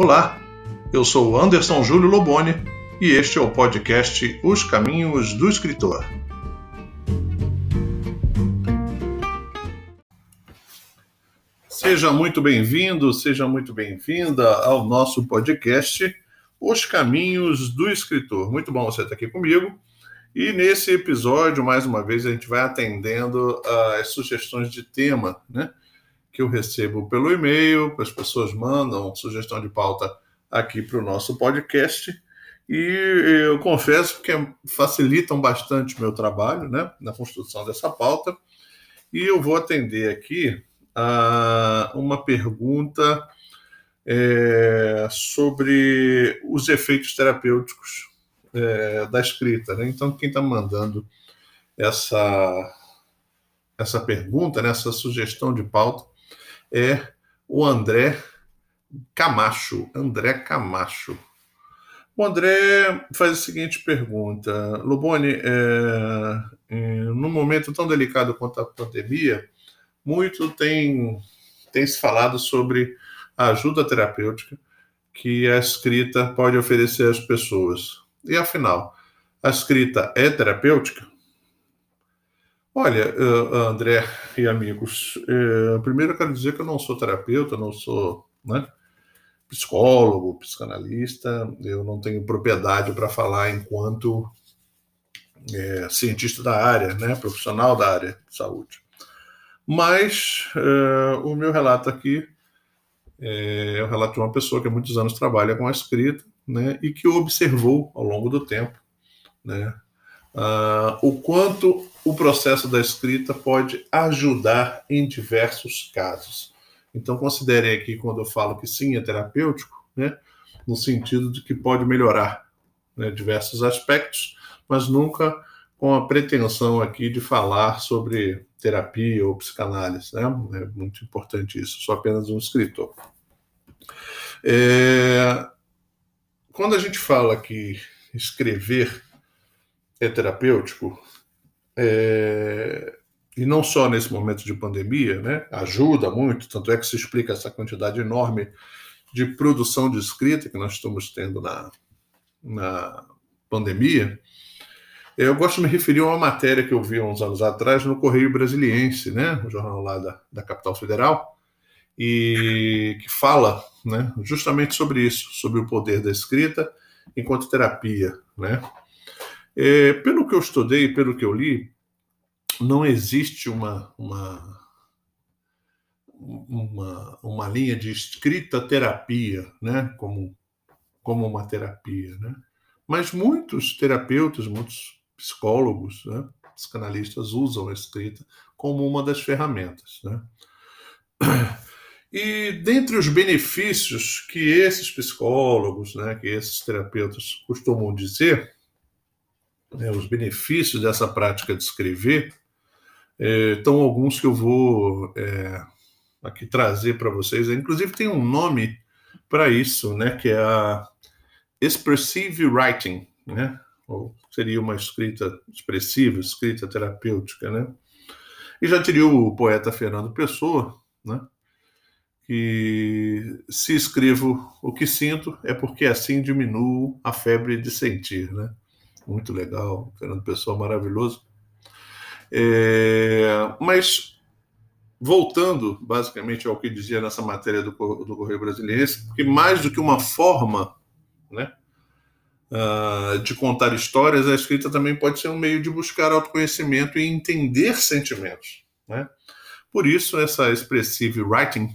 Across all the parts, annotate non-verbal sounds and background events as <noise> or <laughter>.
Olá, eu sou Anderson Júlio Loboni e este é o podcast Os Caminhos do Escritor. Seja muito bem-vindo, seja muito bem-vinda ao nosso podcast Os Caminhos do Escritor. Muito bom você estar aqui comigo. E nesse episódio, mais uma vez, a gente vai atendendo as sugestões de tema, né? Que eu recebo pelo e-mail, as pessoas mandam sugestão de pauta aqui para o nosso podcast. E eu confesso que facilitam bastante o meu trabalho, né? Na construção dessa pauta. E eu vou atender aqui a uma pergunta é, sobre os efeitos terapêuticos é, da escrita. Né? Então, quem está mandando essa, essa pergunta, né, essa sugestão de pauta, é o André Camacho. André Camacho. O André faz a seguinte pergunta: Lobone, é, é, num momento tão delicado quanto a pandemia, muito tem, tem se falado sobre a ajuda terapêutica que a escrita pode oferecer às pessoas. E afinal, a escrita é terapêutica? Olha, eh, André e amigos, eh, primeiro eu quero dizer que eu não sou terapeuta, não sou né, psicólogo, psicanalista, eu não tenho propriedade para falar enquanto é, cientista da área, né, profissional da área de saúde. Mas o meu relato aqui é, o relato de uma pessoa que há muitos anos trabalha com a escrita né, e que observou ao longo do tempo né, uh, o quanto o processo da escrita pode ajudar em diversos casos. Então, considerem aqui, quando eu falo que sim, é terapêutico, né, no sentido de que pode melhorar né, diversos aspectos, mas nunca com a pretensão aqui de falar sobre terapia ou psicanálise. Né? É muito importante isso, sou apenas um escritor. É, quando a gente fala que escrever é terapêutico, é, e não só nesse momento de pandemia, né, ajuda muito, tanto é que se explica essa quantidade enorme de produção de escrita que nós estamos tendo na, na pandemia. Eu gosto de me referir a uma matéria que eu vi uns anos atrás no Correio Brasiliense, né, o jornal lá da, da capital federal, e que fala né, justamente sobre isso, sobre o poder da escrita enquanto terapia. Né? É, pelo que eu estudei, pelo que eu li, não existe uma, uma, uma, uma linha de escrita terapia, né, como, como uma terapia. Né? Mas muitos terapeutas, muitos psicólogos, né, psicanalistas usam a escrita como uma das ferramentas. Né? E dentre os benefícios que esses psicólogos, né, que esses terapeutas costumam dizer, né, os benefícios dessa prática de escrever, é, estão alguns que eu vou é, aqui trazer para vocês. Inclusive tem um nome para isso, né, que é a expressive writing, né, ou seria uma escrita expressiva, escrita terapêutica, né. E já diria o poeta Fernando Pessoa, né, que se escrevo o que sinto é porque assim diminuo a febre de sentir, né? Muito legal, Fernando Pessoa maravilhoso. É, mas voltando basicamente ao que dizia nessa matéria do, do Correio Brasiliense, que mais do que uma forma, né, uh, de contar histórias, a escrita também pode ser um meio de buscar autoconhecimento e entender sentimentos, né? Por isso essa expressive writing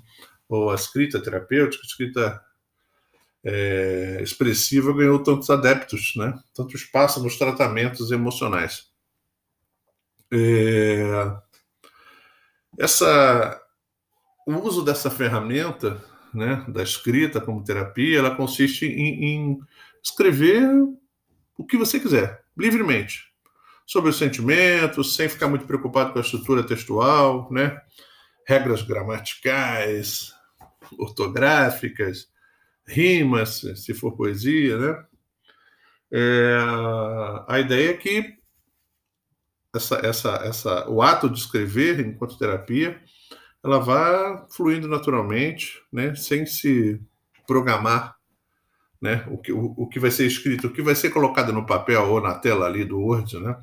ou a escrita terapêutica, escrita é, expressiva ganhou tantos adeptos, né? tanto espaço nos tratamentos emocionais. É, essa, o uso dessa ferramenta, né, da escrita como terapia, ela consiste em, em escrever o que você quiser, livremente, sobre os sentimentos, sem ficar muito preocupado com a estrutura textual, né? regras gramaticais, ortográficas, rimas, se for poesia, né? É, a ideia é que essa, essa, essa, o ato de escrever enquanto terapia, ela vá fluindo naturalmente, né? Sem se programar né, o, que, o, o que vai ser escrito, o que vai ser colocado no papel ou na tela ali do Word, né?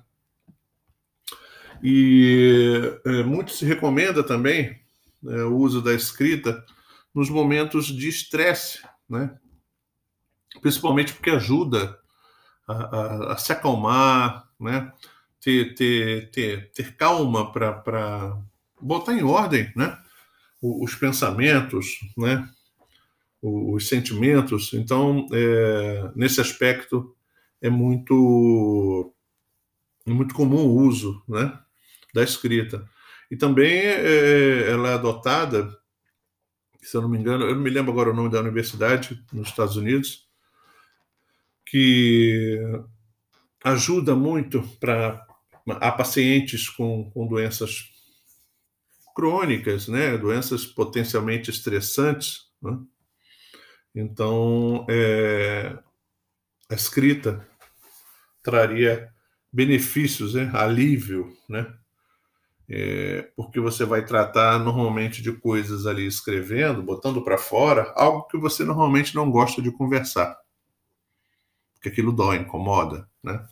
E é, muito se recomenda também é, o uso da escrita nos momentos de estresse, né? principalmente porque ajuda a, a, a se acalmar, né? ter, ter, ter, ter calma para botar em ordem né? os pensamentos, né? os sentimentos. Então, é, nesse aspecto, é muito, muito comum o uso né? da escrita. E também é, ela é adotada, se eu não me engano, eu não me lembro agora o nome da universidade nos Estados Unidos, que ajuda muito para a pacientes com, com doenças crônicas, né, doenças potencialmente estressantes. Né? Então, é, a escrita traria benefícios, né, alívio, né, é, porque você vai tratar normalmente de coisas ali escrevendo, botando para fora, algo que você normalmente não gosta de conversar, porque aquilo dói, incomoda, né?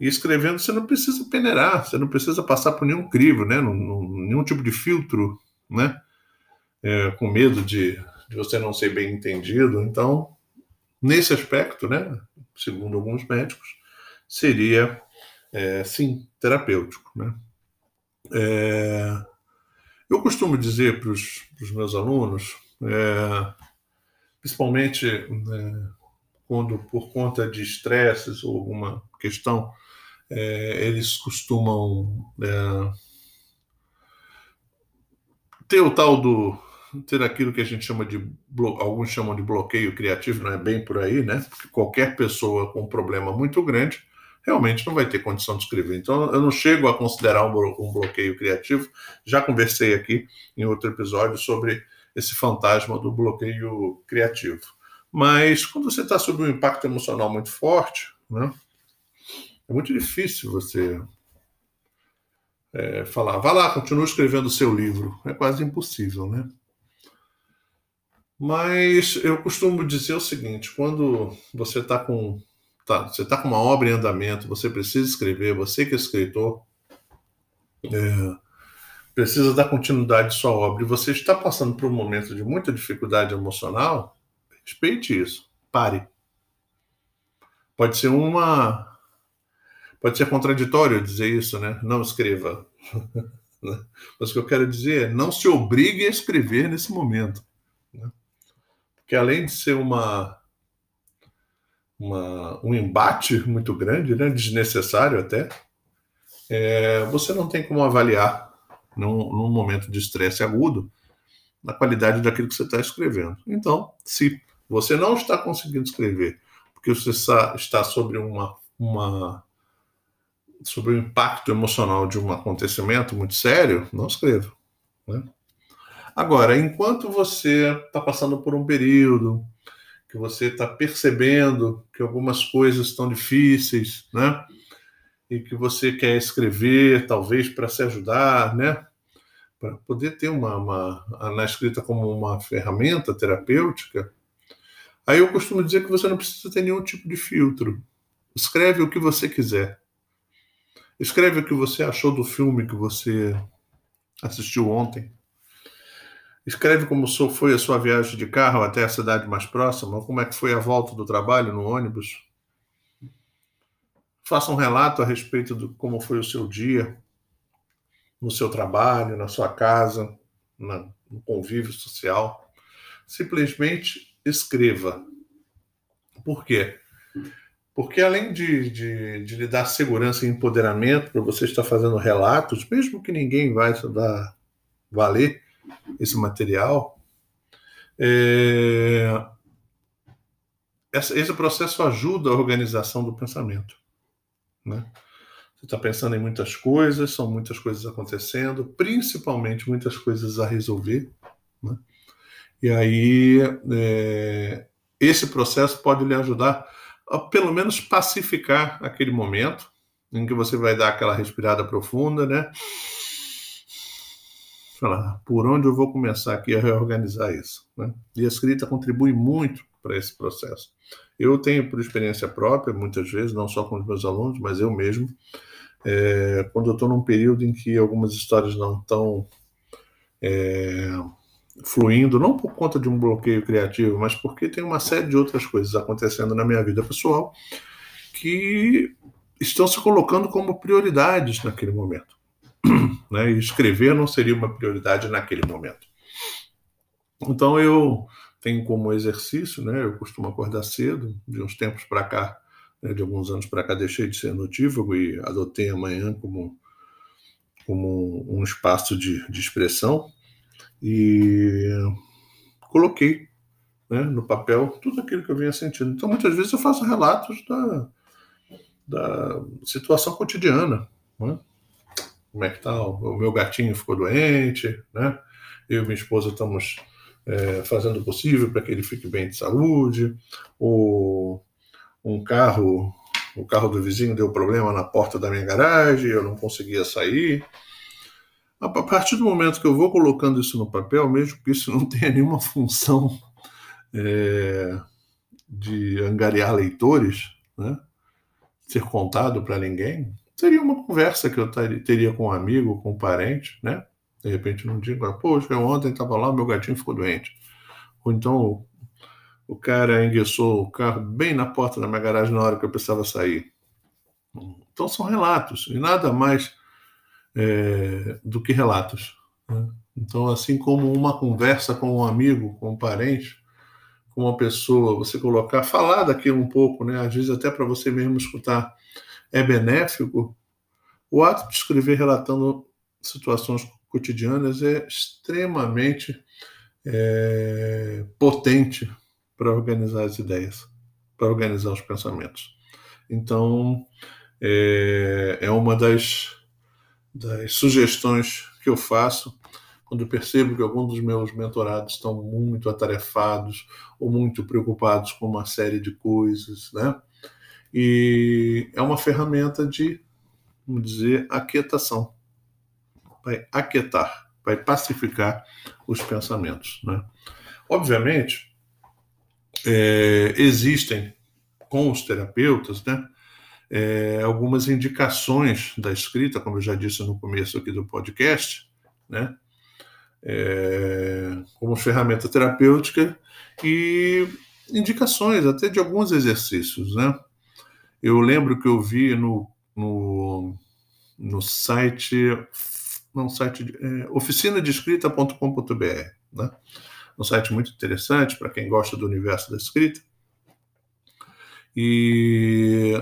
E escrevendo você não precisa peneirar, você não precisa passar por nenhum crivo, né? nenhum tipo de filtro, né? É, com medo de, de você não ser bem entendido. Então, nesse aspecto, né? Segundo alguns médicos, seria é, sim terapêutico, né? É, eu costumo dizer para os meus alunos, é, principalmente é, quando por conta de estresses ou alguma questão, é, eles costumam é, ter o tal do ter aquilo que a gente chama de alguns chamam de bloqueio criativo, não é bem por aí, né? Porque qualquer pessoa com um problema muito grande realmente não vai ter condição de escrever. Então, eu não chego a considerar um bloqueio criativo. Já conversei aqui em outro episódio sobre esse fantasma do bloqueio criativo. Mas quando você está sob um impacto emocional muito forte, né, é muito difícil você é, falar, vá lá, continue escrevendo o seu livro. É quase impossível, né? Mas eu costumo dizer o seguinte: quando você está com tá, você está com uma obra em andamento, você precisa escrever, você que é escritor, é, precisa dar continuidade à sua obra, e você está passando por um momento de muita dificuldade emocional, respeite isso, pare. Pode ser uma. Pode ser contraditório dizer isso, né? Não escreva. <laughs> Mas o que eu quero dizer é não se obrigue a escrever nesse momento. Né? Porque além de ser uma uma, um embate <laughs> muito grande, né, desnecessário até, é, você não tem como avaliar num, num momento de estresse agudo a qualidade daquilo que você está escrevendo. Então, se você não está conseguindo escrever porque você está, está sobre uma, uma sobre o impacto emocional de um acontecimento muito sério, não escreva. Né? Agora, enquanto você está passando por um período que você está percebendo que algumas coisas estão difíceis, né? E que você quer escrever, talvez para se ajudar, né? Para poder ter uma, uma na escrita como uma ferramenta terapêutica. Aí eu costumo dizer que você não precisa ter nenhum tipo de filtro. Escreve o que você quiser. Escreve o que você achou do filme que você assistiu ontem. Escreve como foi a sua viagem de carro até a cidade mais próxima, como é que foi a volta do trabalho no ônibus. Faça um relato a respeito de como foi o seu dia, no seu trabalho, na sua casa, no convívio social. Simplesmente escreva. Por quê? Porque além de, de, de lhe dar segurança e empoderamento para você estar fazendo relatos, mesmo que ninguém vai dar valer, esse material, é, esse processo ajuda a organização do pensamento. Né? Você está pensando em muitas coisas, são muitas coisas acontecendo, principalmente muitas coisas a resolver. Né? E aí, é, esse processo pode lhe ajudar a, pelo menos, pacificar aquele momento em que você vai dar aquela respirada profunda, né? Falar, por onde eu vou começar aqui a reorganizar isso? Né? E a escrita contribui muito para esse processo. Eu tenho, por experiência própria, muitas vezes, não só com os meus alunos, mas eu mesmo, é, quando eu estou num período em que algumas histórias não estão é, fluindo, não por conta de um bloqueio criativo, mas porque tem uma série de outras coisas acontecendo na minha vida pessoal que estão se colocando como prioridades naquele momento. <clears throat> Né? E escrever não seria uma prioridade naquele momento. Então eu tenho como exercício, né? Eu costumo acordar cedo, de uns tempos para cá, né? de alguns anos para cá, deixei de ser notívago e adotei a manhã como como um espaço de, de expressão e coloquei né, no papel tudo aquilo que eu vinha sentindo. Então, muitas vezes eu faço relatos da, da situação cotidiana. Né? Como é que tá? O meu gatinho ficou doente, né? Eu e minha esposa estamos é, fazendo o possível para que ele fique bem de saúde. O, um carro, o carro do vizinho deu problema na porta da minha garagem, eu não conseguia sair. A partir do momento que eu vou colocando isso no papel, mesmo que isso não <laughs> tenha nenhuma função é, de angariar leitores, né? ser contado para ninguém, seria uma conversa que eu teria com um amigo, com um parente, né? De repente não digo, poxa, eu ontem estava lá, meu gatinho ficou doente. Ou então o, cara enguiçou o carro bem na porta da minha garagem na hora que eu precisava sair. Então são relatos, e nada mais é, do que relatos. Né? Então, assim como uma conversa com um amigo, com um parente, com uma pessoa, você colocar, falar daquilo um pouco, né? às vezes até para você mesmo escutar, é benéfico. O ato de escrever relatando situações cotidianas é extremamente é, potente para organizar as ideias, para organizar os pensamentos. Então, é, é uma das, das sugestões que eu faço quando percebo que alguns dos meus mentorados estão muito atarefados ou muito preocupados com uma série de coisas, né? E é uma ferramenta de, vamos dizer, aquietação vai aquietar, vai pacificar os pensamentos. Né? Obviamente, é, existem com os terapeutas né, é, algumas indicações da escrita, como eu já disse no começo aqui do podcast, né, é, como ferramenta terapêutica e indicações até de alguns exercícios. Né? Eu lembro que eu vi no, no, no site num site é, oficinadescrita.com.br, né? um site muito interessante para quem gosta do universo da escrita. E,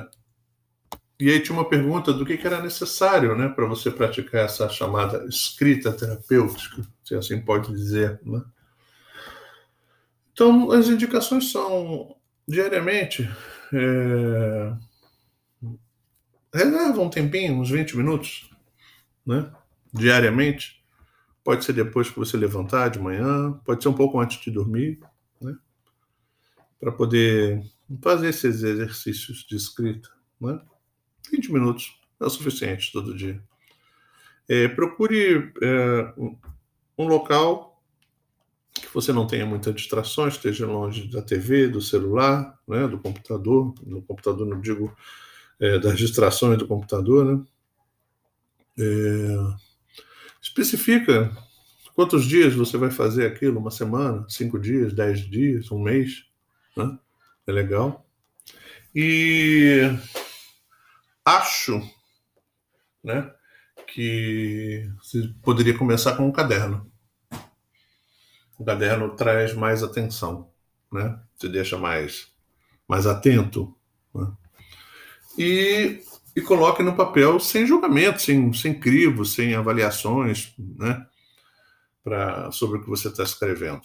e aí tinha uma pergunta do que, que era necessário né, para você praticar essa chamada escrita terapêutica, se assim pode dizer. Né? Então, as indicações são diariamente. É, reserva um tempinho, uns 20 minutos, né? diariamente. Pode ser depois que você levantar de manhã, pode ser um pouco antes de dormir, né? Para poder fazer esses exercícios de escrita, né? 20 minutos é o suficiente todo dia. É, procure é, um local que você não tenha muitas distrações, esteja longe da TV, do celular, né, do computador. No computador não digo é, das distrações do computador, né? É, Especifica quantos dias você vai fazer aquilo, uma semana, cinco dias, dez dias, um mês. Né? É legal. E acho né, que você poderia começar com um caderno. O caderno traz mais atenção, né? Te deixa mais, mais atento. Né? E e coloque no papel sem julgamento, sem, sem crivo, sem avaliações, né? Pra, sobre o que você está escrevendo.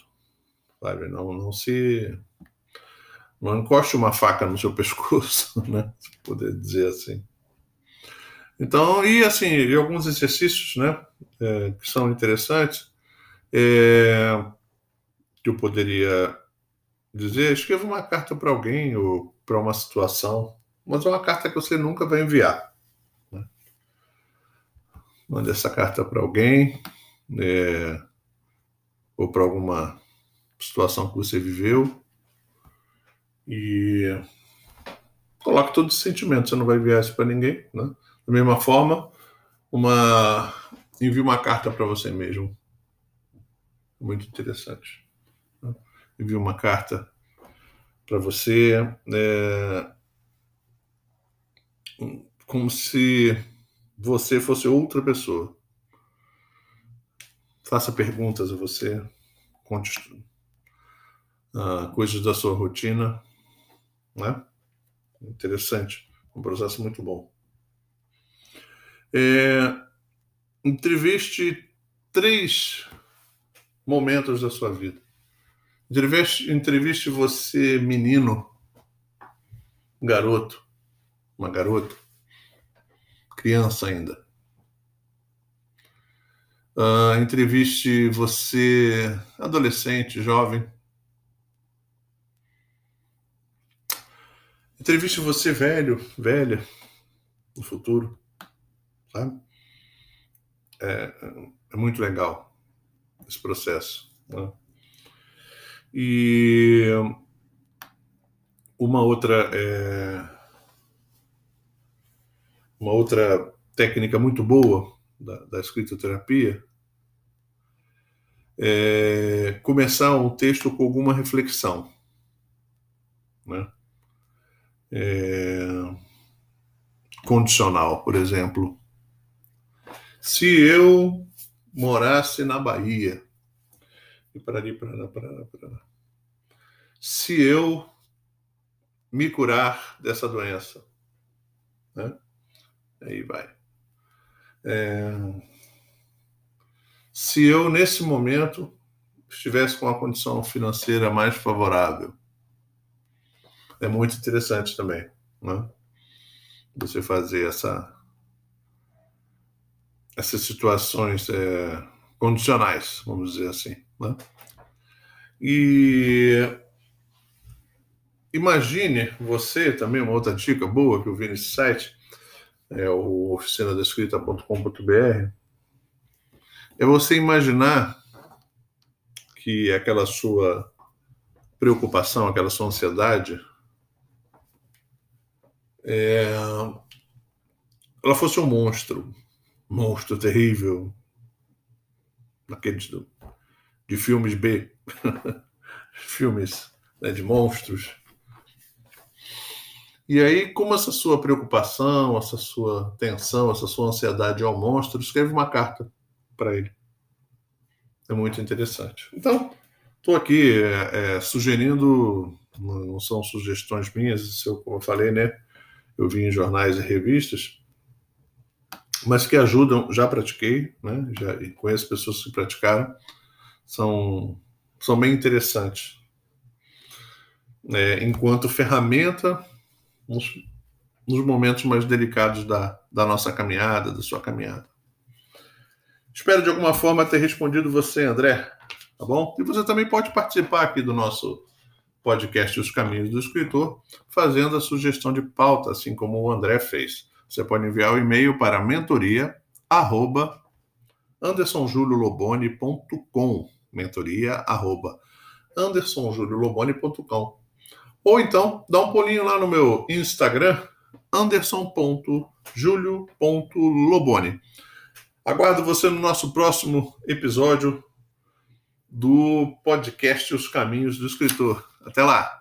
Sabe? Não, não se. Não encoste uma faca no seu <laughs> pescoço, né? Se poder dizer assim. Então, e assim, e alguns exercícios, né? É, que são interessantes, é, que eu poderia dizer: escreva uma carta para alguém ou para uma situação mas é uma carta que você nunca vai enviar. Né? Mande essa carta para alguém, é, ou para alguma situação que você viveu. E coloque todos os sentimentos, você não vai enviar isso para ninguém. Né? Da mesma forma, uma envie uma carta para você mesmo. Muito interessante. Né? Envie uma carta para você. É, como se você fosse outra pessoa. Faça perguntas a você, conte uh, coisas da sua rotina, né? Interessante, um processo muito bom. É, entreviste três momentos da sua vida. Entreviste, entreviste você, menino, garoto, uma garota, criança ainda. Uh, entreviste você, adolescente, jovem. Entreviste você, velho, velha, no futuro, sabe? É, é muito legal esse processo. Né? E uma outra. É uma outra técnica muito boa da, da escritoterapia é começar um texto com alguma reflexão. Né? É, condicional, por exemplo. Se eu morasse na Bahia, e se eu me curar dessa doença, né? Aí vai. É... Se eu, nesse momento, estivesse com uma condição financeira mais favorável, é muito interessante também, né? Você fazer essa, essas situações é, condicionais, vamos dizer assim, né? E imagine você também, uma outra dica boa que eu vi nesse site, é o oficinadescrita.com.br, é você imaginar que aquela sua preocupação, aquela sua ansiedade, é, ela fosse um monstro, monstro terrível, daqueles de filmes B, <laughs> filmes né, de monstros. E aí, como essa sua preocupação, essa sua tensão, essa sua ansiedade ao monstro, escreve uma carta para ele. É muito interessante. Então, estou aqui é, é, sugerindo, não são sugestões minhas, isso eu, como eu falei, né? Eu vi em jornais e revistas, mas que ajudam, já pratiquei, né? Já conheço pessoas que praticaram, são, são bem interessantes. É, enquanto ferramenta nos, nos momentos mais delicados da, da nossa caminhada, da sua caminhada. Espero de alguma forma ter respondido você, André. Tá bom? E você também pode participar aqui do nosso podcast Os Caminhos do Escritor, fazendo a sugestão de pauta, assim como o André fez. Você pode enviar o e-mail para mentoria arroba andersonjulioloboni.com mentoria arroba andersonjulioloboni.com ou então, dá um pulinho lá no meu Instagram, anderson.julio.loboni. Aguardo você no nosso próximo episódio do podcast Os Caminhos do Escritor. Até lá!